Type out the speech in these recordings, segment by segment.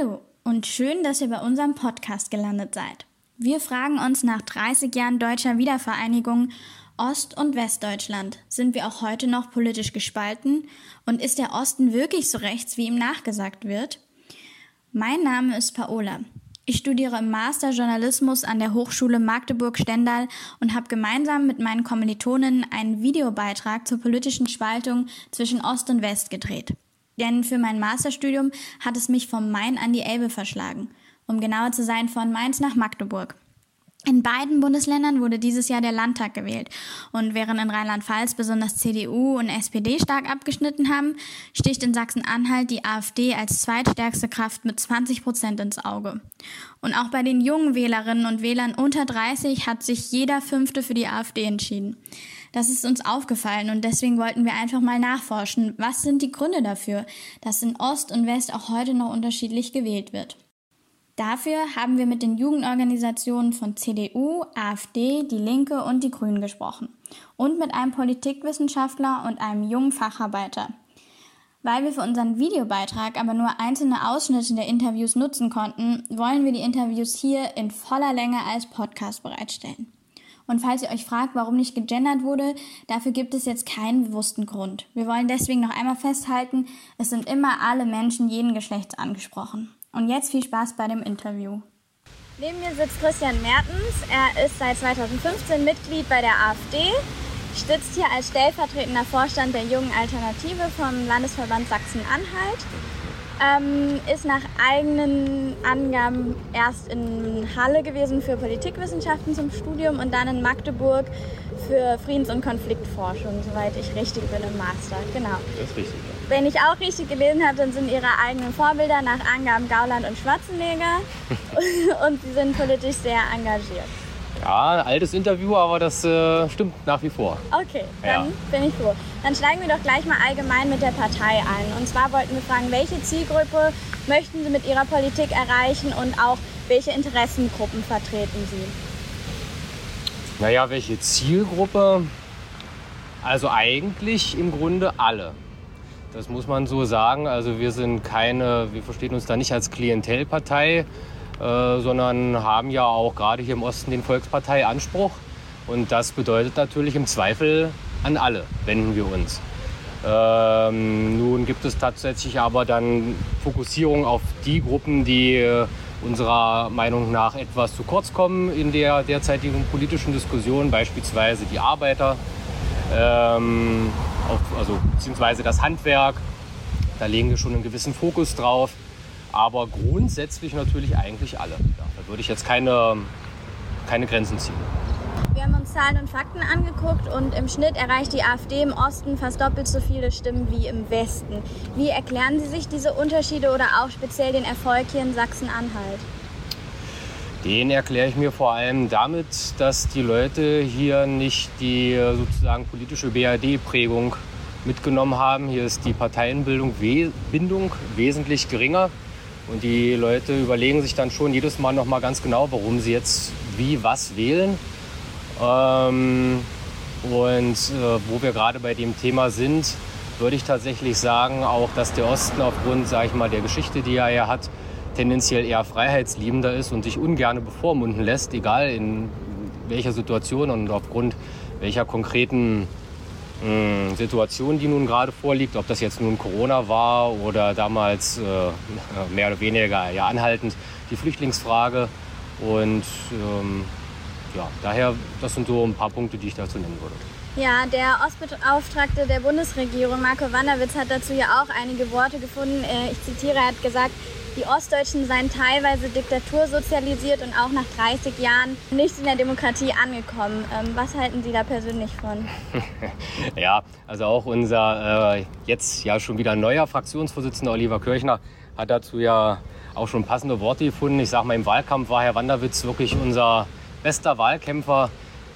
Hallo und schön, dass ihr bei unserem Podcast gelandet seid. Wir fragen uns nach 30 Jahren deutscher Wiedervereinigung Ost- und Westdeutschland. Sind wir auch heute noch politisch gespalten? Und ist der Osten wirklich so rechts, wie ihm nachgesagt wird? Mein Name ist Paola. Ich studiere im Master Journalismus an der Hochschule Magdeburg-Stendal und habe gemeinsam mit meinen Kommilitonen einen Videobeitrag zur politischen Spaltung zwischen Ost und West gedreht. Denn für mein Masterstudium hat es mich vom Main an die Elbe verschlagen, um genauer zu sein von Mainz nach Magdeburg. In beiden Bundesländern wurde dieses Jahr der Landtag gewählt. Und während in Rheinland-Pfalz besonders CDU und SPD stark abgeschnitten haben, sticht in Sachsen-Anhalt die AfD als zweitstärkste Kraft mit 20 Prozent ins Auge. Und auch bei den jungen Wählerinnen und Wählern unter 30 hat sich jeder Fünfte für die AfD entschieden. Das ist uns aufgefallen und deswegen wollten wir einfach mal nachforschen, was sind die Gründe dafür, dass in Ost und West auch heute noch unterschiedlich gewählt wird. Dafür haben wir mit den Jugendorganisationen von CDU, AfD, Die Linke und die Grünen gesprochen und mit einem Politikwissenschaftler und einem jungen Facharbeiter. Weil wir für unseren Videobeitrag aber nur einzelne Ausschnitte der Interviews nutzen konnten, wollen wir die Interviews hier in voller Länge als Podcast bereitstellen. Und falls ihr euch fragt, warum nicht gegendert wurde, dafür gibt es jetzt keinen bewussten Grund. Wir wollen deswegen noch einmal festhalten, es sind immer alle Menschen jeden Geschlechts angesprochen. Und jetzt viel Spaß bei dem Interview. Neben mir sitzt Christian Mertens. Er ist seit 2015 Mitglied bei der AfD, stützt hier als stellvertretender Vorstand der Jungen Alternative vom Landesverband Sachsen-Anhalt ähm, ist nach eigenen Angaben erst in Halle gewesen für Politikwissenschaften zum Studium und dann in Magdeburg für Friedens- und Konfliktforschung, soweit ich richtig bin im Master. Genau. Das ist richtig. Wenn ich auch richtig gelesen habe, dann sind ihre eigenen Vorbilder nach Angaben Gauland und Schwarzenegger und sie sind politisch sehr engagiert. Ja, altes Interview, aber das äh, stimmt nach wie vor. Okay, dann ja. bin ich froh. Dann steigen wir doch gleich mal allgemein mit der Partei ein. Und zwar wollten wir fragen, welche Zielgruppe möchten Sie mit Ihrer Politik erreichen und auch welche Interessengruppen vertreten Sie? Naja, welche Zielgruppe? Also eigentlich im Grunde alle. Das muss man so sagen. Also wir sind keine, wir verstehen uns da nicht als Klientelpartei, äh, sondern haben ja auch gerade hier im Osten den Volksparteianspruch. Und das bedeutet natürlich im Zweifel an alle wenden wir uns. Ähm, nun gibt es tatsächlich aber dann Fokussierung auf die Gruppen, die äh, unserer Meinung nach etwas zu kurz kommen in der derzeitigen politischen Diskussion, beispielsweise die Arbeiter, ähm, auf, also beziehungsweise das Handwerk. Da legen wir schon einen gewissen Fokus drauf aber grundsätzlich natürlich eigentlich alle. Ja, da würde ich jetzt keine, keine Grenzen ziehen. Wir haben uns Zahlen und Fakten angeguckt und im Schnitt erreicht die AfD im Osten fast doppelt so viele Stimmen wie im Westen. Wie erklären Sie sich diese Unterschiede oder auch speziell den Erfolg hier in Sachsen-Anhalt? Den erkläre ich mir vor allem damit, dass die Leute hier nicht die sozusagen politische BRD-Prägung mitgenommen haben. Hier ist die Parteienbildung Bindung wesentlich geringer. Und die Leute überlegen sich dann schon jedes Mal noch mal ganz genau, warum sie jetzt wie was wählen. Ähm, und äh, wo wir gerade bei dem Thema sind, würde ich tatsächlich sagen, auch dass der Osten aufgrund, sage ich mal, der Geschichte, die er ja hat, tendenziell eher freiheitsliebender ist und sich ungern bevormunden lässt, egal in welcher Situation und aufgrund welcher konkreten Situation, die nun gerade vorliegt, ob das jetzt nun Corona war oder damals äh, mehr oder weniger ja, anhaltend die Flüchtlingsfrage. Und ähm, ja, daher, das sind so ein paar Punkte, die ich dazu nennen würde. Ja, der Ostbeauftragte der Bundesregierung, Marco Wanderwitz, hat dazu ja auch einige Worte gefunden. Äh, ich zitiere, er hat gesagt, die Ostdeutschen seien teilweise diktatursozialisiert und auch nach 30 Jahren nicht in der Demokratie angekommen. Ähm, was halten Sie da persönlich von? ja, also auch unser äh, jetzt ja schon wieder neuer Fraktionsvorsitzender Oliver Kirchner hat dazu ja auch schon passende Worte gefunden. Ich sage mal, im Wahlkampf war Herr Wanderwitz wirklich unser bester Wahlkämpfer.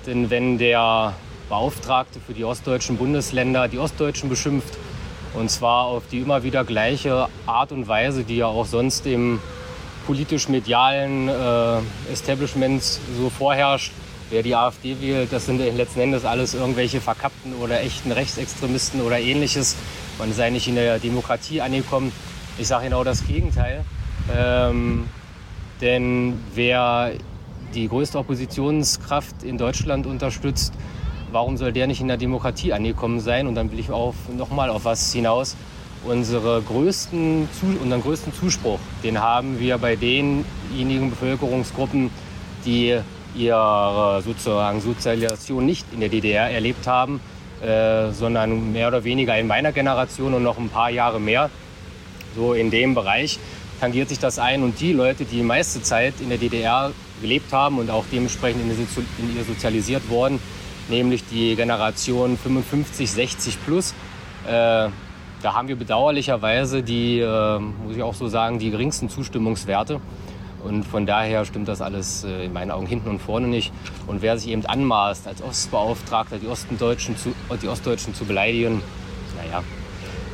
Denn wenn der Beauftragte für die ostdeutschen Bundesländer die Ostdeutschen beschimpft, und zwar auf die immer wieder gleiche Art und Weise, die ja auch sonst im politisch-medialen äh, Establishment so vorherrscht. Wer die AfD wählt, das sind letzten Endes alles irgendwelche verkappten oder echten Rechtsextremisten oder ähnliches. Man sei nicht in der Demokratie angekommen. Ich sage genau das Gegenteil. Ähm, denn wer die größte Oppositionskraft in Deutschland unterstützt, warum soll der nicht in der Demokratie angekommen sein? Und dann will ich auch nochmal auf was hinaus. Unsere größten, unseren größten Zuspruch, den haben wir bei denjenigen Bevölkerungsgruppen, die ihre sozusagen Sozialisation nicht in der DDR erlebt haben, äh, sondern mehr oder weniger in meiner Generation und noch ein paar Jahre mehr. So in dem Bereich tangiert sich das ein. Und die Leute, die die meiste Zeit in der DDR gelebt haben und auch dementsprechend in ihr sozialisiert wurden, nämlich die Generation 55, 60 plus, äh, da haben wir bedauerlicherweise die, äh, muss ich auch so sagen, die geringsten Zustimmungswerte. Und von daher stimmt das alles äh, in meinen Augen hinten und vorne nicht. Und wer sich eben anmaßt, als Ostbeauftragter die, Ostdeutschen zu, die Ostdeutschen zu beleidigen, naja,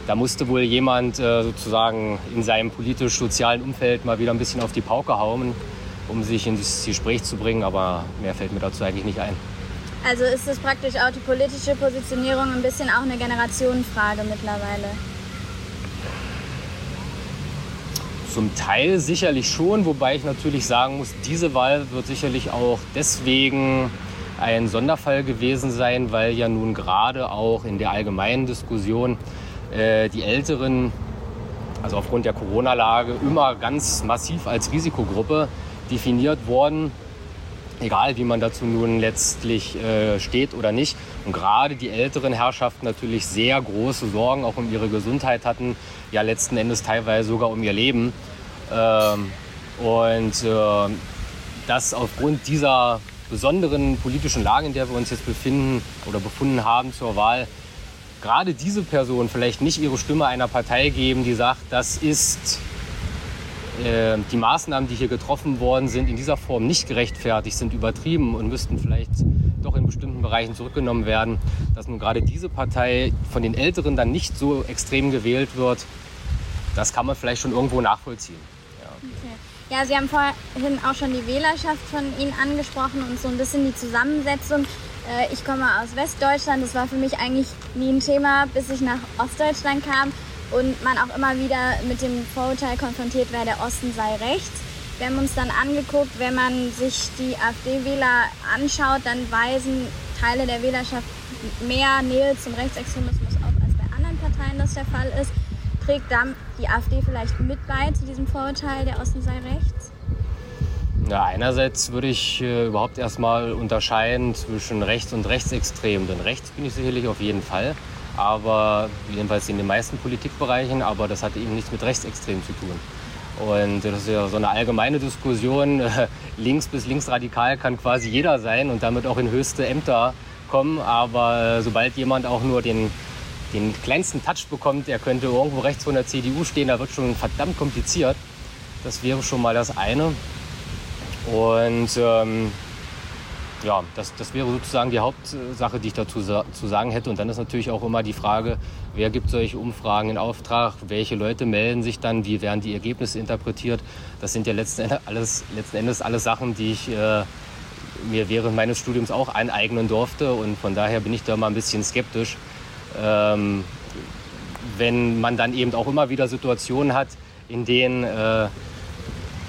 da musste wohl jemand äh, sozusagen in seinem politisch-sozialen Umfeld mal wieder ein bisschen auf die Pauke hauen, um sich ins Gespräch zu bringen. Aber mehr fällt mir dazu eigentlich nicht ein. Also ist es praktisch auch die politische Positionierung ein bisschen auch eine Generationenfrage mittlerweile? Zum Teil sicherlich schon, wobei ich natürlich sagen muss, diese Wahl wird sicherlich auch deswegen ein Sonderfall gewesen sein, weil ja nun gerade auch in der allgemeinen Diskussion äh, die Älteren, also aufgrund der Corona-Lage, immer ganz massiv als Risikogruppe definiert wurden egal wie man dazu nun letztlich äh, steht oder nicht. Und gerade die älteren Herrschaften natürlich sehr große Sorgen auch um ihre Gesundheit hatten, ja letzten Endes teilweise sogar um ihr Leben. Ähm, und äh, dass aufgrund dieser besonderen politischen Lage, in der wir uns jetzt befinden oder befunden haben zur Wahl, gerade diese Personen vielleicht nicht ihre Stimme einer Partei geben, die sagt, das ist äh, die Maßnahmen, die hier getroffen worden sind, in dieser Form nicht gerechtfertigt sind, übertrieben und müssten vielleicht doch in bestimmten Bereichen zurückgenommen werden, dass nun gerade diese Partei von den Älteren dann nicht so extrem gewählt wird, das kann man vielleicht schon irgendwo nachvollziehen. Ja. Okay. Ja, Sie haben vorhin auch schon die Wählerschaft von Ihnen angesprochen und so ein bisschen die Zusammensetzung. Äh, ich komme aus Westdeutschland, das war für mich eigentlich nie ein Thema, bis ich nach Ostdeutschland kam und man auch immer wieder mit dem Vorurteil konfrontiert wäre, der Osten sei rechts. Wir haben uns dann angeguckt, wenn man sich die AfD-Wähler anschaut, dann weisen Teile der Wählerschaft mehr Nähe zum Rechtsextremismus auf, als bei anderen Parteien das der Fall ist. Trägt dann die AfD vielleicht mit bei zu diesem Vorurteil, der Osten sei rechts? Ja, einerseits würde ich äh, überhaupt erstmal unterscheiden zwischen rechts und rechtsextrem. Denn rechts bin ich sicherlich auf jeden Fall aber jedenfalls in den meisten Politikbereichen, aber das hat eben nichts mit Rechtsextrem zu tun. Und das ist ja so eine allgemeine Diskussion. Links bis linksradikal kann quasi jeder sein und damit auch in höchste Ämter kommen. Aber äh, sobald jemand auch nur den, den kleinsten Touch bekommt, er könnte irgendwo rechts von der CDU stehen, da wird schon verdammt kompliziert. Das wäre schon mal das eine. Und ähm, ja, das, das wäre sozusagen die Hauptsache, die ich dazu zu sagen hätte. Und dann ist natürlich auch immer die Frage, wer gibt solche Umfragen in Auftrag, welche Leute melden sich dann, wie werden die Ergebnisse interpretiert. Das sind ja letzten Endes alles, letzten Endes alles Sachen, die ich äh, mir während meines Studiums auch aneignen durfte. Und von daher bin ich da mal ein bisschen skeptisch. Ähm, wenn man dann eben auch immer wieder Situationen hat, in denen äh,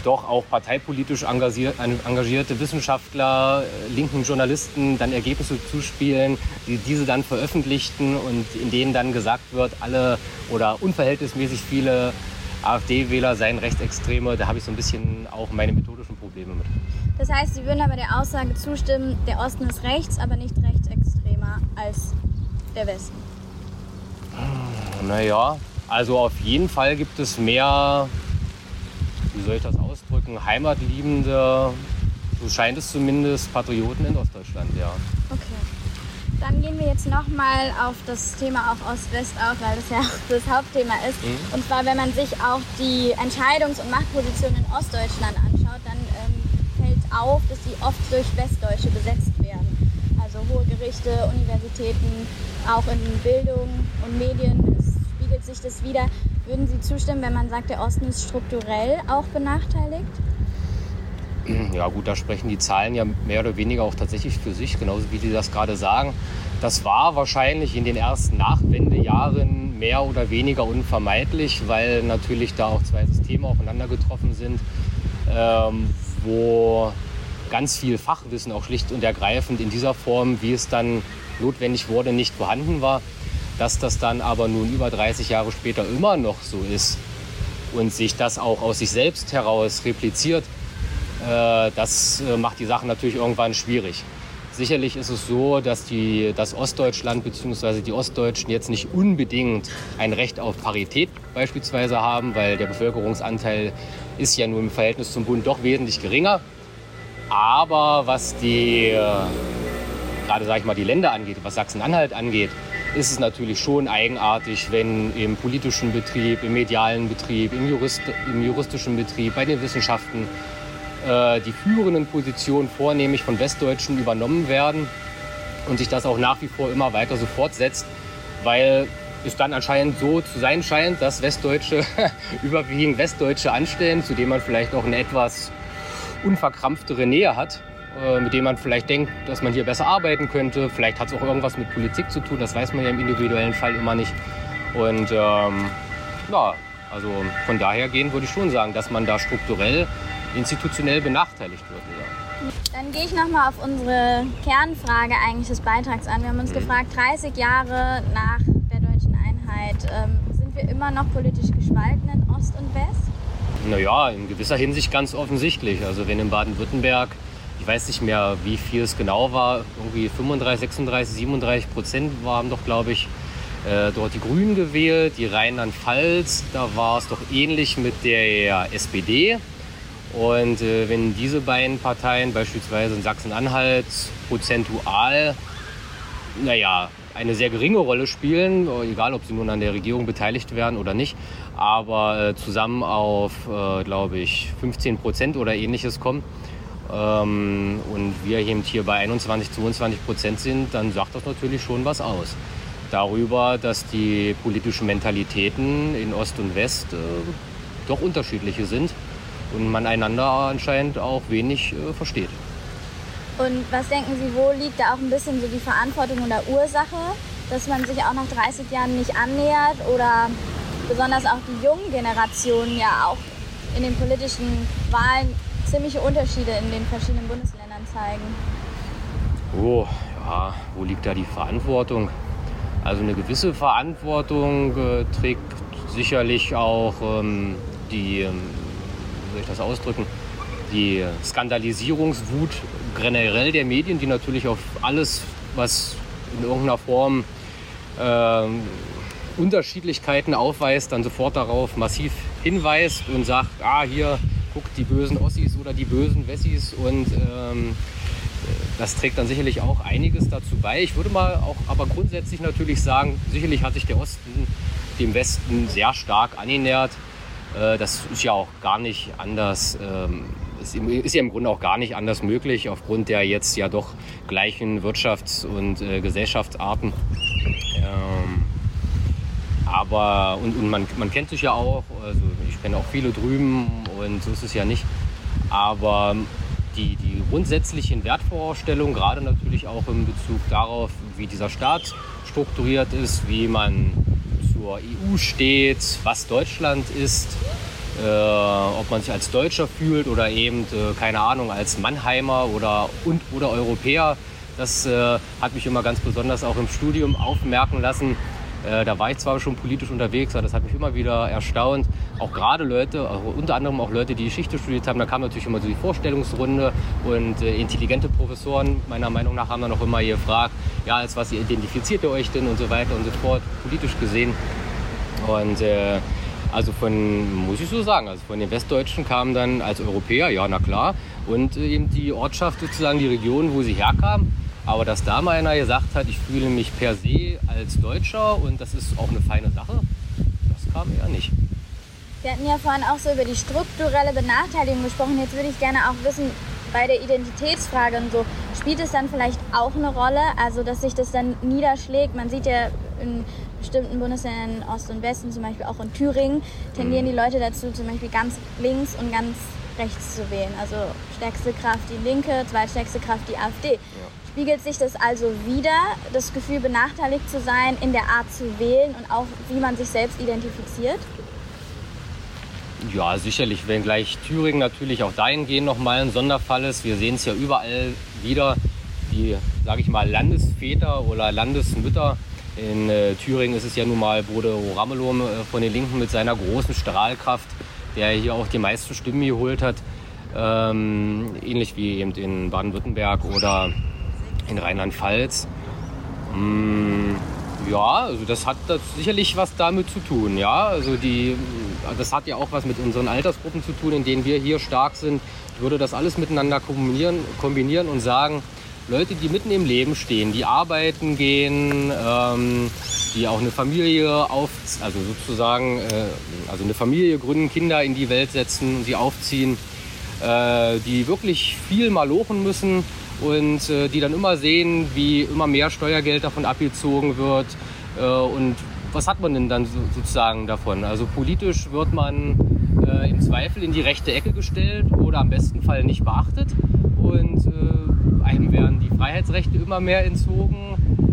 doch auch parteipolitisch engagierte Wissenschaftler, äh, linken Journalisten dann Ergebnisse zuspielen, die diese dann veröffentlichten und in denen dann gesagt wird, alle oder unverhältnismäßig viele AfD-Wähler seien Rechtsextreme. Da habe ich so ein bisschen auch meine methodischen Probleme mit. Das heißt, Sie würden aber der Aussage zustimmen, der Osten ist rechts, aber nicht rechtsextremer als der Westen? Naja, also auf jeden Fall gibt es mehr wie soll ich das ausdrücken, heimatliebende, so scheint es zumindest, Patrioten in Ostdeutschland, ja. Okay. Dann gehen wir jetzt nochmal auf das Thema auch Ost-West auf, weil das ja das Hauptthema ist. Mhm. Und zwar, wenn man sich auch die Entscheidungs- und Machtpositionen in Ostdeutschland anschaut, dann ähm, fällt auf, dass sie oft durch Westdeutsche besetzt werden. Also hohe Gerichte, Universitäten, auch in Bildung und Medien spiegelt sich das wieder. Würden Sie zustimmen, wenn man sagt, der Osten ist strukturell auch benachteiligt? Ja gut, da sprechen die Zahlen ja mehr oder weniger auch tatsächlich für sich, genauso wie Sie das gerade sagen. Das war wahrscheinlich in den ersten Nachwendejahren mehr oder weniger unvermeidlich, weil natürlich da auch zwei Systeme aufeinander getroffen sind, ähm, wo ganz viel Fachwissen auch schlicht und ergreifend in dieser Form, wie es dann notwendig wurde, nicht vorhanden war. Dass das dann aber nun über 30 Jahre später immer noch so ist und sich das auch aus sich selbst heraus repliziert, äh, das äh, macht die Sache natürlich irgendwann schwierig. Sicherlich ist es so, dass die, das Ostdeutschland bzw. die Ostdeutschen jetzt nicht unbedingt ein Recht auf Parität beispielsweise haben, weil der Bevölkerungsanteil ist ja nur im Verhältnis zum Bund doch wesentlich geringer. Aber was die, äh, gerade sage ich mal, die Länder angeht, was Sachsen-Anhalt angeht, ist es natürlich schon eigenartig, wenn im politischen Betrieb, im medialen Betrieb, im, Jurist, im juristischen Betrieb, bei den Wissenschaften äh, die führenden Positionen vornehmlich von Westdeutschen übernommen werden und sich das auch nach wie vor immer weiter so fortsetzt, weil es dann anscheinend so zu sein scheint, dass Westdeutsche überwiegend Westdeutsche anstellen, zu denen man vielleicht auch eine etwas unverkrampftere Nähe hat, mit dem man vielleicht denkt, dass man hier besser arbeiten könnte. Vielleicht hat es auch irgendwas mit Politik zu tun, das weiß man ja im individuellen Fall immer nicht. Und ähm, ja, also von daher gehen würde ich schon sagen, dass man da strukturell, institutionell benachteiligt wird. Ja. Dann gehe ich nochmal auf unsere Kernfrage eigentlich des Beitrags an. Wir haben uns mhm. gefragt, 30 Jahre nach der deutschen Einheit, ähm, sind wir immer noch politisch gespalten in Ost und West? Naja, in gewisser Hinsicht ganz offensichtlich. Also wenn in Baden-Württemberg, ich weiß nicht mehr, wie viel es genau war, irgendwie 35, 36, 37 Prozent waren doch, glaube ich, äh, dort die Grünen gewählt, die Rheinland-Pfalz, da war es doch ähnlich mit der SPD. Und äh, wenn diese beiden Parteien beispielsweise in Sachsen-Anhalt prozentual, naja, eine sehr geringe Rolle spielen, egal ob sie nun an der Regierung beteiligt werden oder nicht, aber äh, zusammen auf, äh, glaube ich, 15 Prozent oder ähnliches kommen und wir eben hier bei 21, 22 Prozent sind, dann sagt das natürlich schon was aus. Darüber, dass die politischen Mentalitäten in Ost und West äh, doch unterschiedliche sind und man einander anscheinend auch wenig äh, versteht. Und was denken Sie, wo liegt da auch ein bisschen so die Verantwortung oder Ursache, dass man sich auch nach 30 Jahren nicht annähert oder besonders auch die jungen Generationen ja auch in den politischen Wahlen ziemliche Unterschiede in den verschiedenen Bundesländern zeigen? Oh, ja, wo liegt da die Verantwortung? Also eine gewisse Verantwortung äh, trägt sicherlich auch ähm, die, ähm, wie soll ich das ausdrücken, die Skandalisierungswut generell der Medien, die natürlich auf alles, was in irgendeiner Form äh, Unterschiedlichkeiten aufweist, dann sofort darauf massiv hinweist und sagt, ah, hier guckt die bösen Ossis oder die bösen Wessis und ähm, das trägt dann sicherlich auch einiges dazu bei. Ich würde mal auch aber grundsätzlich natürlich sagen, sicherlich hat sich der Osten dem Westen sehr stark annähert. Äh, das ist ja auch gar nicht anders ähm, ist, ist ja im Grunde auch gar nicht anders möglich, aufgrund der jetzt ja doch gleichen Wirtschafts- und äh, Gesellschaftsarten. Aber, und, und man, man kennt sich ja auch, also ich kenne auch viele drüben und so ist es ja nicht. Aber die, die grundsätzlichen Wertvorstellungen, gerade natürlich auch in Bezug darauf, wie dieser Staat strukturiert ist, wie man zur EU steht, was Deutschland ist, äh, ob man sich als Deutscher fühlt oder eben, äh, keine Ahnung, als Mannheimer oder, und, oder Europäer. Das äh, hat mich immer ganz besonders auch im Studium aufmerken lassen. Äh, da war ich zwar schon politisch unterwegs, aber das hat mich immer wieder erstaunt. Auch gerade Leute, also unter anderem auch Leute, die Geschichte studiert haben, da kam natürlich immer so die Vorstellungsrunde und äh, intelligente Professoren, meiner Meinung nach, haben dann auch immer gefragt, ja, als was identifiziert ihr euch denn und so weiter und so fort, politisch gesehen. Und äh, also von, muss ich so sagen, also von den Westdeutschen kamen dann als Europäer, ja, na klar. Und äh, eben die Ortschaft sozusagen, die Region, wo sie herkamen. Aber dass da mal einer gesagt hat, ich fühle mich per se als Deutscher und das ist auch eine feine Sache, das kam eher nicht. Wir hatten ja vorhin auch so über die strukturelle Benachteiligung gesprochen. Jetzt würde ich gerne auch wissen, bei der Identitätsfrage und so, spielt es dann vielleicht auch eine Rolle? Also, dass sich das dann niederschlägt? Man sieht ja in bestimmten Bundesländern Ost und Westen, zum Beispiel auch in Thüringen, tendieren die Leute dazu, zum Beispiel ganz links und ganz rechts zu wählen. Also stärkste Kraft die Linke, zweitstärkste Kraft die AfD. Ja. Spiegelt sich das also wieder, das Gefühl benachteiligt zu sein, in der Art zu wählen und auch wie man sich selbst identifiziert? Ja, sicherlich, wenn gleich Thüringen natürlich auch dahingehend nochmal ein Sonderfall ist. Wir sehen es ja überall wieder, die, sage ich mal, Landesväter oder Landesmütter. In äh, Thüringen ist es ja nun mal Bode Ramelow äh, von den Linken mit seiner großen Strahlkraft, der hier auch die meisten Stimmen geholt hat. Ähm, ähnlich wie eben in Baden-Württemberg oder in Rheinland-Pfalz. Mm, ja, also das hat das sicherlich was damit zu tun. Ja, also die, das hat ja auch was mit unseren Altersgruppen zu tun, in denen wir hier stark sind. Ich würde das alles miteinander kombinieren, kombinieren und sagen, Leute, die mitten im Leben stehen, die arbeiten gehen, ähm, die auch eine Familie auf, also sozusagen, äh, also eine Familie gründen, Kinder in die Welt setzen und sie aufziehen, äh, die wirklich viel malochen müssen und äh, die dann immer sehen, wie immer mehr Steuergeld davon abgezogen wird. Äh, und was hat man denn dann so, sozusagen davon? Also politisch wird man äh, im Zweifel in die rechte Ecke gestellt oder am besten Fall nicht beachtet. Und äh, einem werden die Freiheitsrechte immer mehr entzogen.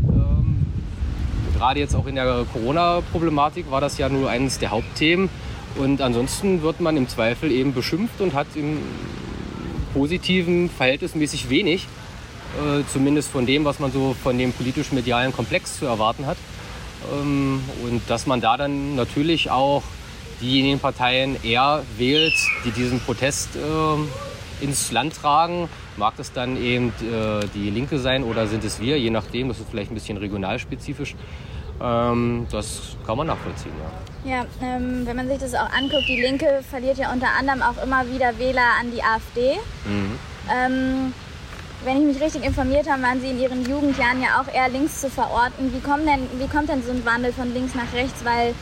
Gerade jetzt auch in der Corona-Problematik war das ja nur eines der Hauptthemen. Und ansonsten wird man im Zweifel eben beschimpft und hat im Positiven verhältnismäßig wenig, äh, zumindest von dem, was man so von dem politisch-medialen Komplex zu erwarten hat. Ähm, und dass man da dann natürlich auch diejenigen Parteien eher wählt, die diesen Protest äh, ins Land tragen. Mag das dann eben äh, die Linke sein oder sind es wir, je nachdem, das ist vielleicht ein bisschen regionalspezifisch. Ähm, das kann man nachvollziehen, ja. Ja, ähm, wenn man sich das auch anguckt, die Linke verliert ja unter anderem auch immer wieder Wähler an die AfD. Mhm. Ähm, wenn ich mich richtig informiert habe, waren Sie in Ihren Jugendjahren ja auch eher links zu verorten. Wie kommt denn, wie kommt denn so ein Wandel von links nach rechts? Weil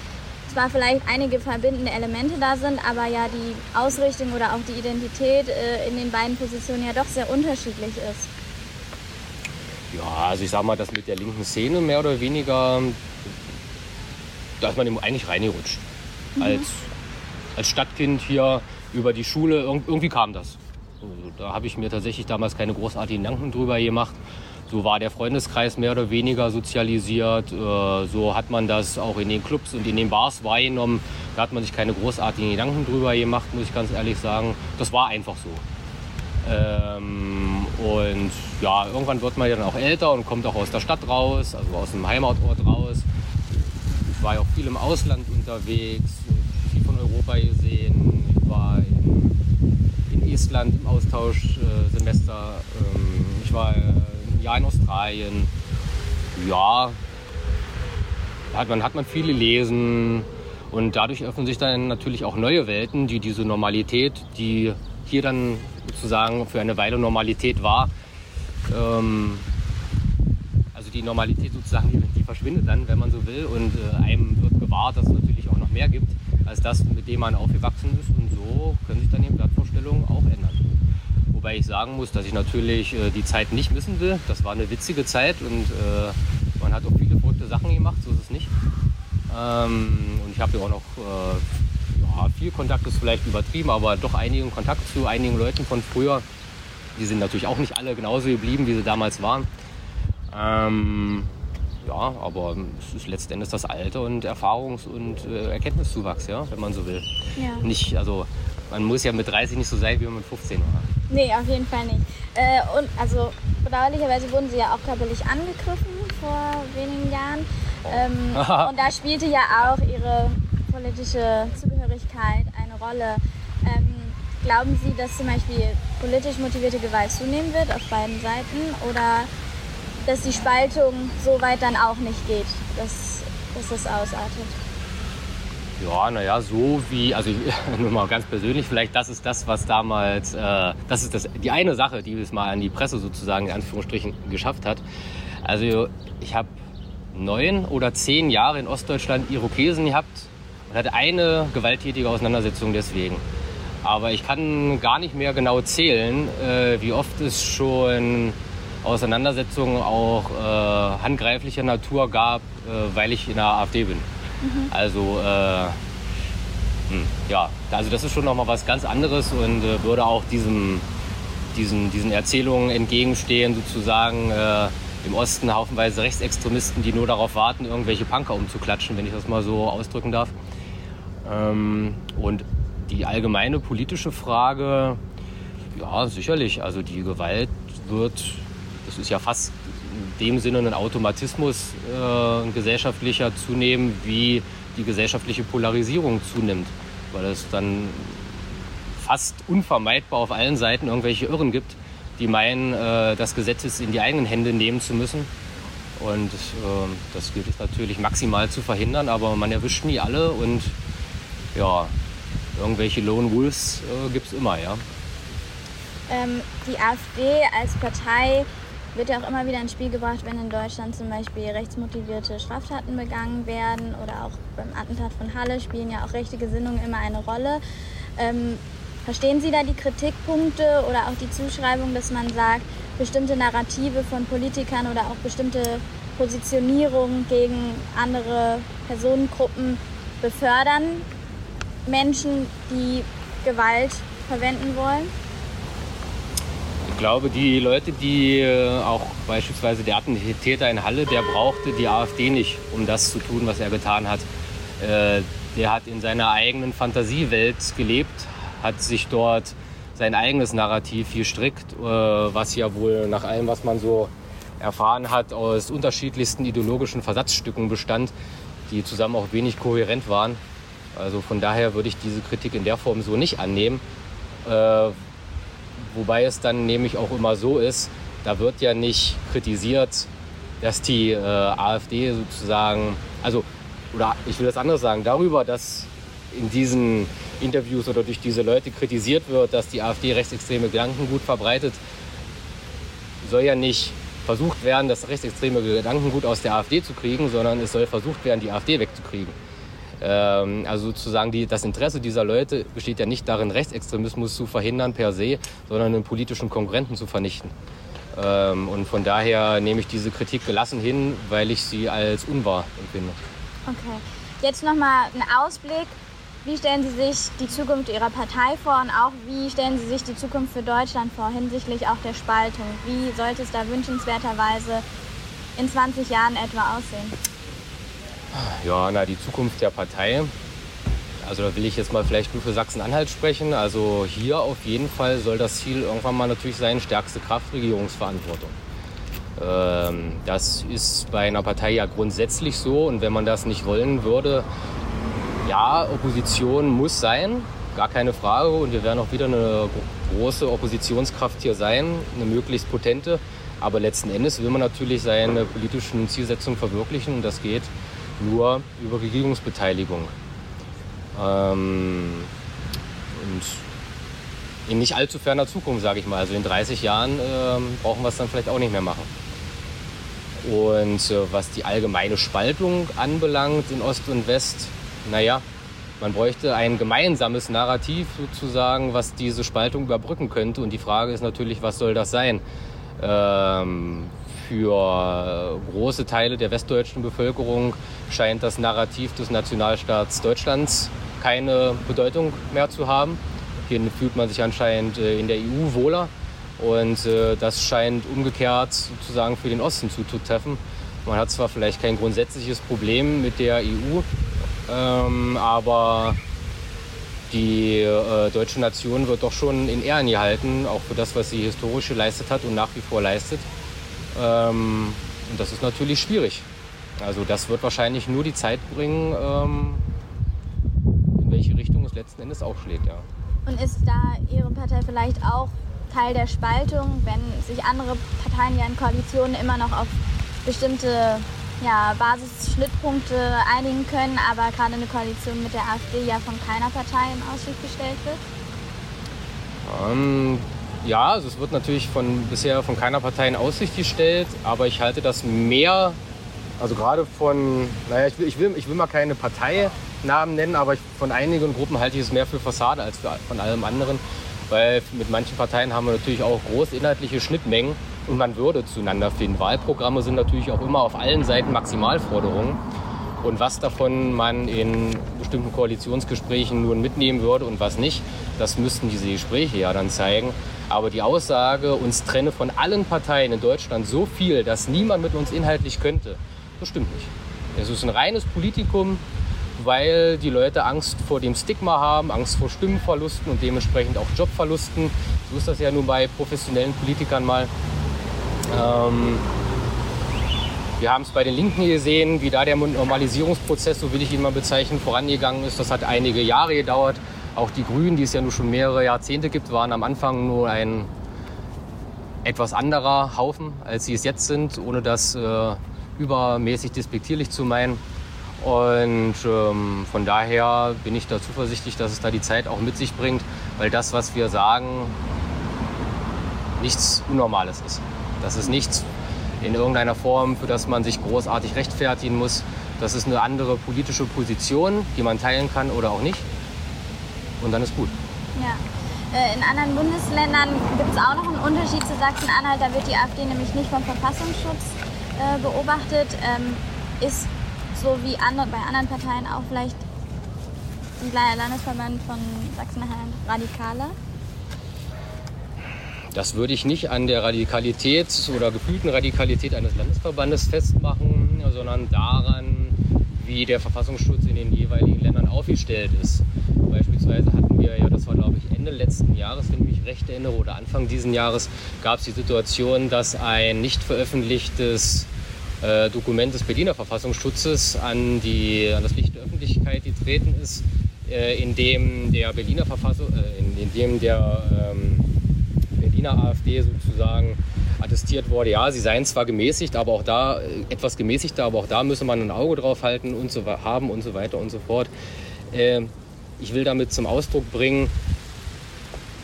zwar vielleicht einige verbindende Elemente da sind, aber ja die Ausrichtung oder auch die Identität äh, in den beiden Positionen ja doch sehr unterschiedlich ist. Ja, also ich sag mal, das mit der linken Szene mehr oder weniger, da ist man eigentlich reingerutscht. Mhm. Als, als Stadtkind hier über die Schule, irgendwie kam das. Also, da habe ich mir tatsächlich damals keine großartigen Gedanken drüber gemacht. So war der Freundeskreis mehr oder weniger sozialisiert. Äh, so hat man das auch in den Clubs und in den Bars wahrgenommen. Da hat man sich keine großartigen Gedanken drüber gemacht, muss ich ganz ehrlich sagen. Das war einfach so. Ähm, und ja, irgendwann wird man ja dann auch älter und kommt auch aus der Stadt raus, also aus dem Heimatort raus. Ich war ja auch viel im Ausland unterwegs, viel von Europa gesehen. Ich war in, Estland im Austauschsemester. Ähm, ich war ein Jahr in Australien. Ja, hat man, hat man viel gelesen. Und dadurch öffnen sich dann natürlich auch neue Welten, die diese Normalität, die hier dann sozusagen für eine Weile Normalität war. Ähm, also die Normalität sozusagen, die, die, verschwindet dann, wenn man so will. Und äh, einem wird gewahrt, dass es natürlich auch noch mehr gibt, als das, mit dem man aufgewachsen ist. Und so können sich dann die Blattvorstellungen auch ändern. Wobei ich sagen muss, dass ich natürlich äh, die Zeit nicht missen will. Das war eine witzige Zeit und äh, man hat auch viele verrückte Sachen gemacht, so ist es nicht. Ähm, und ich habe ja auch noch äh, viel Kontakt ist vielleicht übertrieben, aber doch einigen Kontakt zu einigen Leuten von früher. Die sind natürlich auch nicht alle genauso geblieben, wie sie damals waren. Ähm, ja, aber es ist letztendlich das Alter und Erfahrungs- und äh, Erkenntniszuwachs, ja, wenn man so will. Ja. Nicht, also man muss ja mit 30 nicht so sein, wie man mit 15 war. Nee, auf jeden Fall nicht. Äh, und also bedauerlicherweise wurden sie ja auch körperlich angegriffen vor wenigen Jahren. Ähm, und da spielte ja auch ihre politische Zugehörigkeit eine Rolle. Ähm, glauben Sie, dass zum Beispiel politisch motivierte Gewalt zunehmen wird auf beiden Seiten oder dass die Spaltung so weit dann auch nicht geht, dass, dass das ausartet? Ja, naja, so wie, also nur mal ganz persönlich, vielleicht das ist das, was damals, äh, das ist das, die eine Sache, die es mal an die Presse sozusagen in Anführungsstrichen geschafft hat. Also ich habe neun oder zehn Jahre in Ostdeutschland Irokesen gehabt, und hatte eine gewalttätige Auseinandersetzung deswegen. Aber ich kann gar nicht mehr genau zählen, äh, wie oft es schon Auseinandersetzungen auch äh, handgreiflicher Natur gab, äh, weil ich in der AfD bin. Mhm. Also, äh, hm, ja, Also das ist schon nochmal was ganz anderes und äh, würde auch diesem, diesen, diesen Erzählungen entgegenstehen, sozusagen äh, im Osten haufenweise Rechtsextremisten, die nur darauf warten, irgendwelche Punker umzuklatschen, wenn ich das mal so ausdrücken darf. Ähm, und die allgemeine politische Frage, ja, sicherlich. Also die Gewalt wird, das ist ja fast in dem Sinne ein Automatismus äh, ein gesellschaftlicher zunehmen, wie die gesellschaftliche Polarisierung zunimmt. Weil es dann fast unvermeidbar auf allen Seiten irgendwelche Irren gibt, die meinen, äh, das Gesetz in die eigenen Hände nehmen zu müssen. Und äh, das gilt es natürlich maximal zu verhindern, aber man erwischt nie alle und ja, irgendwelche Lone Wolves äh, gibt es immer, ja. Ähm, die AfD als Partei wird ja auch immer wieder ins Spiel gebracht, wenn in Deutschland zum Beispiel rechtsmotivierte Straftaten begangen werden oder auch beim Attentat von Halle spielen ja auch rechte Gesinnungen immer eine Rolle. Ähm, verstehen Sie da die Kritikpunkte oder auch die Zuschreibung, dass man sagt, bestimmte Narrative von Politikern oder auch bestimmte Positionierungen gegen andere Personengruppen befördern Menschen, die Gewalt verwenden wollen? Glaube, die Leute, die äh, auch beispielsweise der Attentäter in Halle, der brauchte die AfD nicht, um das zu tun, was er getan hat. Äh, der hat in seiner eigenen Fantasiewelt gelebt, hat sich dort sein eigenes Narrativ gestrickt, äh, was ja wohl nach allem, was man so erfahren hat, aus unterschiedlichsten ideologischen Versatzstücken bestand, die zusammen auch wenig kohärent waren. Also von daher würde ich diese Kritik in der Form so nicht annehmen. Wobei es dann nämlich auch immer so ist, da wird ja nicht kritisiert, dass die äh, AfD sozusagen, also, oder ich will das anders sagen, darüber, dass in diesen Interviews oder durch diese Leute kritisiert wird, dass die AfD rechtsextreme Gedanken gut verbreitet, soll ja nicht versucht werden, das rechtsextreme Gedankengut aus der AfD zu kriegen, sondern es soll versucht werden, die AfD wegzukriegen. Ähm, also sozusagen die, das Interesse dieser Leute besteht ja nicht darin, Rechtsextremismus zu verhindern per se, sondern einen politischen Konkurrenten zu vernichten. Ähm, und von daher nehme ich diese Kritik gelassen hin, weil ich sie als unwahr empfinde. Okay. Jetzt nochmal ein Ausblick. Wie stellen Sie sich die Zukunft Ihrer Partei vor und auch wie stellen Sie sich die Zukunft für Deutschland vor hinsichtlich auch der Spaltung? Wie sollte es da wünschenswerterweise in 20 Jahren etwa aussehen? Ja, na, die Zukunft der Partei. Also da will ich jetzt mal vielleicht nur für Sachsen-Anhalt sprechen. Also hier auf jeden Fall soll das Ziel irgendwann mal natürlich sein, stärkste Kraft, Regierungsverantwortung. Ähm, das ist bei einer Partei ja grundsätzlich so. Und wenn man das nicht wollen würde, ja, Opposition muss sein, gar keine Frage. Und wir werden auch wieder eine große Oppositionskraft hier sein, eine möglichst potente. Aber letzten Endes will man natürlich seine politischen Zielsetzungen verwirklichen. Und das geht nur über Regierungsbeteiligung. Ähm, und in nicht allzu ferner Zukunft, sage ich mal. Also in 30 Jahren ähm, brauchen wir es dann vielleicht auch nicht mehr machen. Und äh, was die allgemeine Spaltung anbelangt in Ost und West, naja, man bräuchte ein gemeinsames Narrativ sozusagen, was diese Spaltung überbrücken könnte. Und die Frage ist natürlich, was soll das sein? Ähm, für große Teile der westdeutschen Bevölkerung scheint das Narrativ des Nationalstaats Deutschlands keine Bedeutung mehr zu haben. Hier fühlt man sich anscheinend äh, in der EU wohler und äh, das scheint umgekehrt sozusagen für den Osten zuzutreffen. Man hat zwar vielleicht kein grundsätzliches Problem mit der EU, ähm, aber die äh, deutsche Nation wird doch schon in Ehren gehalten, auch für das, was sie historisch geleistet hat und nach wie vor leistet. Ähm, und das ist natürlich schwierig. Also das wird wahrscheinlich nur die Zeit bringen, ähm, in welche Richtung es letzten Endes aufschlägt. Ja. Und ist da Ihre Partei vielleicht auch Teil der Spaltung, wenn sich andere Parteien ja in Koalitionen immer noch auf bestimmte ja, Basisschnittpunkte einigen können, aber gerade eine Koalition mit der AfD ja von keiner Partei in Aussicht gestellt wird? Ähm, ja, also es wird natürlich von, bisher von keiner Partei in Aussicht gestellt, aber ich halte das mehr, also gerade von, naja, ich will, ich will, ich will mal keine Parteinamen nennen, aber ich, von einigen Gruppen halte ich es mehr für Fassade als für, von allem anderen, weil mit manchen Parteien haben wir natürlich auch große inhaltliche Schnittmengen und man würde zueinander finden. Wahlprogramme sind natürlich auch immer auf allen Seiten Maximalforderungen Und was davon man in bestimmten Koalitionsgesprächen nun mitnehmen würde und was nicht, das müssten diese Gespräche ja dann zeigen. Aber die Aussage, uns trenne von allen Parteien in Deutschland so viel, dass niemand mit uns inhaltlich könnte, das stimmt nicht. Es ist ein reines Politikum, weil die Leute Angst vor dem Stigma haben, Angst vor Stimmenverlusten und dementsprechend auch Jobverlusten. So ist das ja nun bei professionellen Politikern mal. Ähm, wir haben es bei den Linken gesehen, wie da der Normalisierungsprozess, so will ich ihn mal bezeichnen, vorangegangen ist. Das hat einige Jahre gedauert. Auch die Grünen, die es ja nun schon mehrere Jahrzehnte gibt, waren am Anfang nur ein etwas anderer Haufen, als sie es jetzt sind, ohne das äh, übermäßig despektierlich zu meinen. Und ähm, von daher bin ich da zuversichtlich, dass es da die Zeit auch mit sich bringt, weil das, was wir sagen, nichts Unnormales ist. Das ist nichts in irgendeiner Form, für das man sich großartig rechtfertigen muss. Das ist eine andere politische Position, die man teilen kann oder auch nicht. Und dann ist gut. Ja. Äh, in anderen Bundesländern gibt es auch noch einen Unterschied zu Sachsen-Anhalt. Da wird die AfD nämlich nicht vom Verfassungsschutz äh, beobachtet. Ähm, ist so wie andere, bei anderen Parteien auch vielleicht ein kleiner Landesverband von Sachsen-Anhalt radikaler? Das würde ich nicht an der Radikalität oder gefühlten Radikalität eines Landesverbandes festmachen, sondern daran, wie der Verfassungsschutz in den jeweiligen Ländern aufgestellt ist. Beispielsweise hatten wir ja, das war glaube ich Ende letzten Jahres, wenn ich mich recht erinnere, oder Anfang diesen Jahres, gab es die Situation, dass ein nicht veröffentlichtes äh, Dokument des Berliner Verfassungsschutzes an, die, an das Licht der Öffentlichkeit getreten ist, äh, in dem der Berliner Verfassung, äh, in, in, dem der ähm, Berliner AfD sozusagen attestiert wurde, ja, sie seien zwar gemäßigt, aber auch da äh, etwas gemäßigter, aber auch da müsse man ein Auge drauf halten und so haben und so weiter und so fort. Äh, ich will damit zum Ausdruck bringen,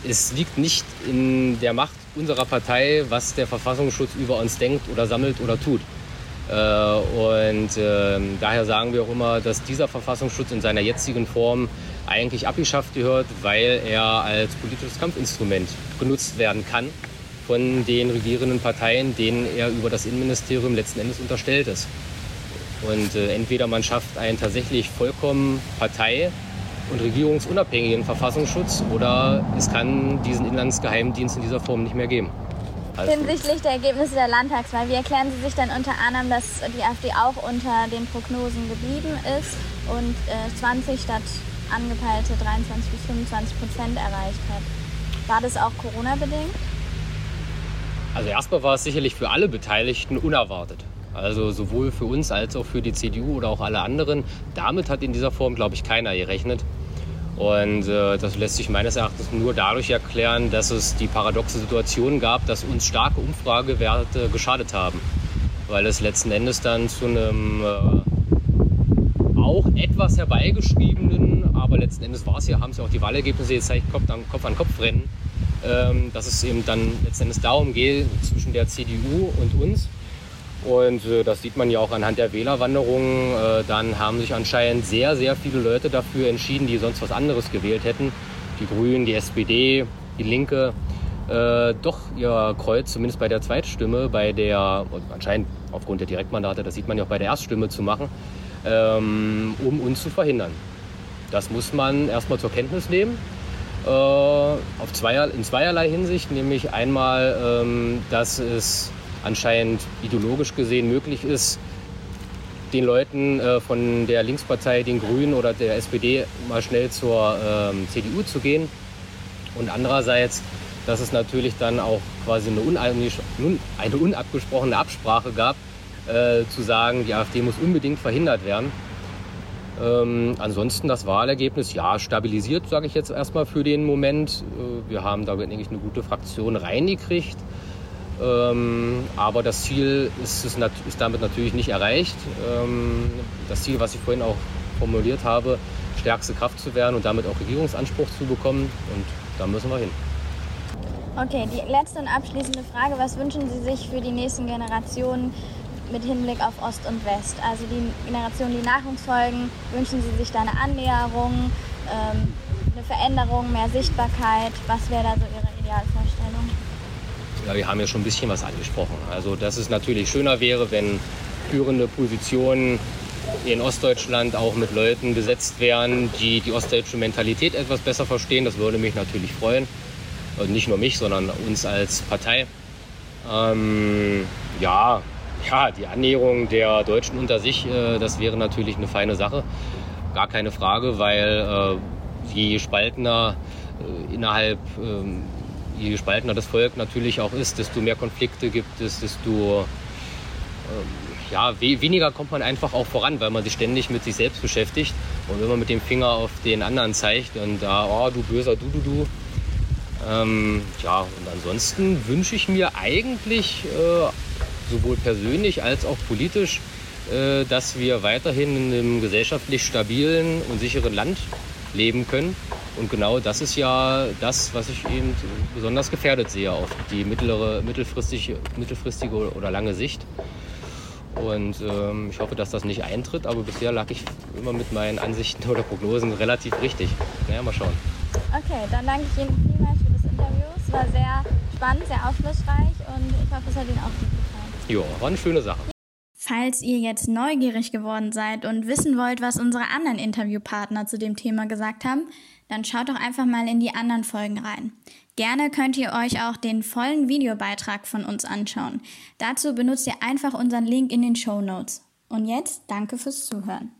es liegt nicht in der Macht unserer Partei, was der Verfassungsschutz über uns denkt oder sammelt oder tut. Äh, und ähm, daher sagen wir auch immer, dass dieser Verfassungsschutz in seiner jetzigen Form eigentlich abgeschafft gehört, weil er als politisches Kampfinstrument genutzt werden kann von den regierenden Parteien, denen er über das Innenministerium letzten Endes unterstellt ist. Und äh, entweder man schafft einen tatsächlich vollkommen partei- und regierungsunabhängigen Verfassungsschutz oder es kann diesen Inlandsgeheimdienst in dieser Form nicht mehr geben. Alles Hinsichtlich der Ergebnisse der Landtagswahl, wie erklären Sie sich dann unter anderem, dass die AfD auch unter den Prognosen geblieben ist und äh, 20 statt angepeilte 23 bis 25 Prozent erreicht hat? War das auch Corona-bedingt? Also erstmal war es sicherlich für alle Beteiligten unerwartet. Also sowohl für uns als auch für die CDU oder auch alle anderen. Damit hat in dieser Form, glaube ich, keiner gerechnet. Und äh, das lässt sich meines Erachtens nur dadurch erklären, dass es die paradoxe Situation gab, dass uns starke Umfragewerte geschadet haben. Weil es letzten Endes dann zu einem äh, auch etwas herbeigeschriebenen, aber letzten Endes war es ja, haben sie auch die Wahlergebnisse gezeigt, Kopf an Kopf, an Kopf rennen, ähm, dass es eben dann letzten Endes darum geht, zwischen der CDU und uns und äh, das sieht man ja auch anhand der Wählerwanderungen. Äh, dann haben sich anscheinend sehr, sehr viele Leute dafür entschieden, die sonst was anderes gewählt hätten. Die Grünen, die SPD, die Linke. Äh, doch ihr Kreuz, zumindest bei der Zweitstimme, bei der, anscheinend aufgrund der Direktmandate, das sieht man ja auch bei der Erststimme zu machen, ähm, um uns zu verhindern. Das muss man erstmal zur Kenntnis nehmen. Äh, auf zweier, in zweierlei Hinsicht, nämlich einmal, ähm, dass es anscheinend ideologisch gesehen möglich ist, den Leuten äh, von der Linkspartei, den Grünen oder der SPD mal schnell zur ähm, CDU zu gehen. Und andererseits, dass es natürlich dann auch quasi eine, eine unabgesprochene Absprache gab, äh, zu sagen, die AfD muss unbedingt verhindert werden. Ähm, ansonsten das Wahlergebnis, ja, stabilisiert, sage ich jetzt erstmal für den Moment. Äh, wir haben da, denke ich, eine gute Fraktion reingekriegt. Ähm, aber das Ziel ist, ist, ist, damit natürlich nicht erreicht. Ähm, das Ziel, was ich vorhin auch formuliert habe, stärkste Kraft zu werden und damit auch Regierungsanspruch zu bekommen. Und da müssen wir hin. Okay, die letzte und abschließende Frage. Was wünschen Sie sich für die nächsten Generationen mit Hinblick auf Ost und West? Also die Generationen, die nach uns folgen, wünschen Sie sich da eine Annäherung, ähm, eine Veränderung, mehr Sichtbarkeit? Was wäre da so Ihre Idealvorstellung? Ja, wir haben ja schon ein bisschen was angesprochen. Also dass es natürlich schöner wäre, wenn führende Positionen in Ostdeutschland auch mit Leuten besetzt werden, die die ostdeutsche Mentalität etwas besser verstehen. Das würde mich natürlich freuen. Und nicht nur mich, sondern uns als Partei. Ähm, ja, ja, die Annäherung der Deutschen unter sich, äh, das wäre natürlich eine feine Sache. Gar keine Frage, weil äh, je spaltener äh, innerhalb, ähm, je gespaltener das Volk natürlich auch ist, desto mehr Konflikte gibt es, desto ähm, ja, we weniger kommt man einfach auch voran, weil man sich ständig mit sich selbst beschäftigt. Und wenn man mit dem Finger auf den anderen zeigt und da, oh, du böser, du, du, du. Ähm, ja, und ansonsten wünsche ich mir eigentlich äh, sowohl persönlich als auch politisch, äh, dass wir weiterhin in einem gesellschaftlich stabilen und sicheren Land leben können. Und genau das ist ja das, was ich eben besonders gefährdet sehe auf die mittlere, mittelfristige, mittelfristige oder lange Sicht. Und ähm, ich hoffe, dass das nicht eintritt, aber bisher lag ich immer mit meinen Ansichten oder Prognosen relativ richtig. Naja, mal schauen. Okay, dann danke ich Ihnen vielmals für das Interview. Es war sehr spannend, sehr aufschlussreich und ich hoffe, es hat Ihnen auch gefallen. Ja, war eine schöne Sache. Falls ihr jetzt neugierig geworden seid und wissen wollt, was unsere anderen Interviewpartner zu dem Thema gesagt haben, dann schaut doch einfach mal in die anderen Folgen rein. Gerne könnt ihr euch auch den vollen Videobeitrag von uns anschauen. Dazu benutzt ihr einfach unseren Link in den Show Notes. Und jetzt danke fürs Zuhören.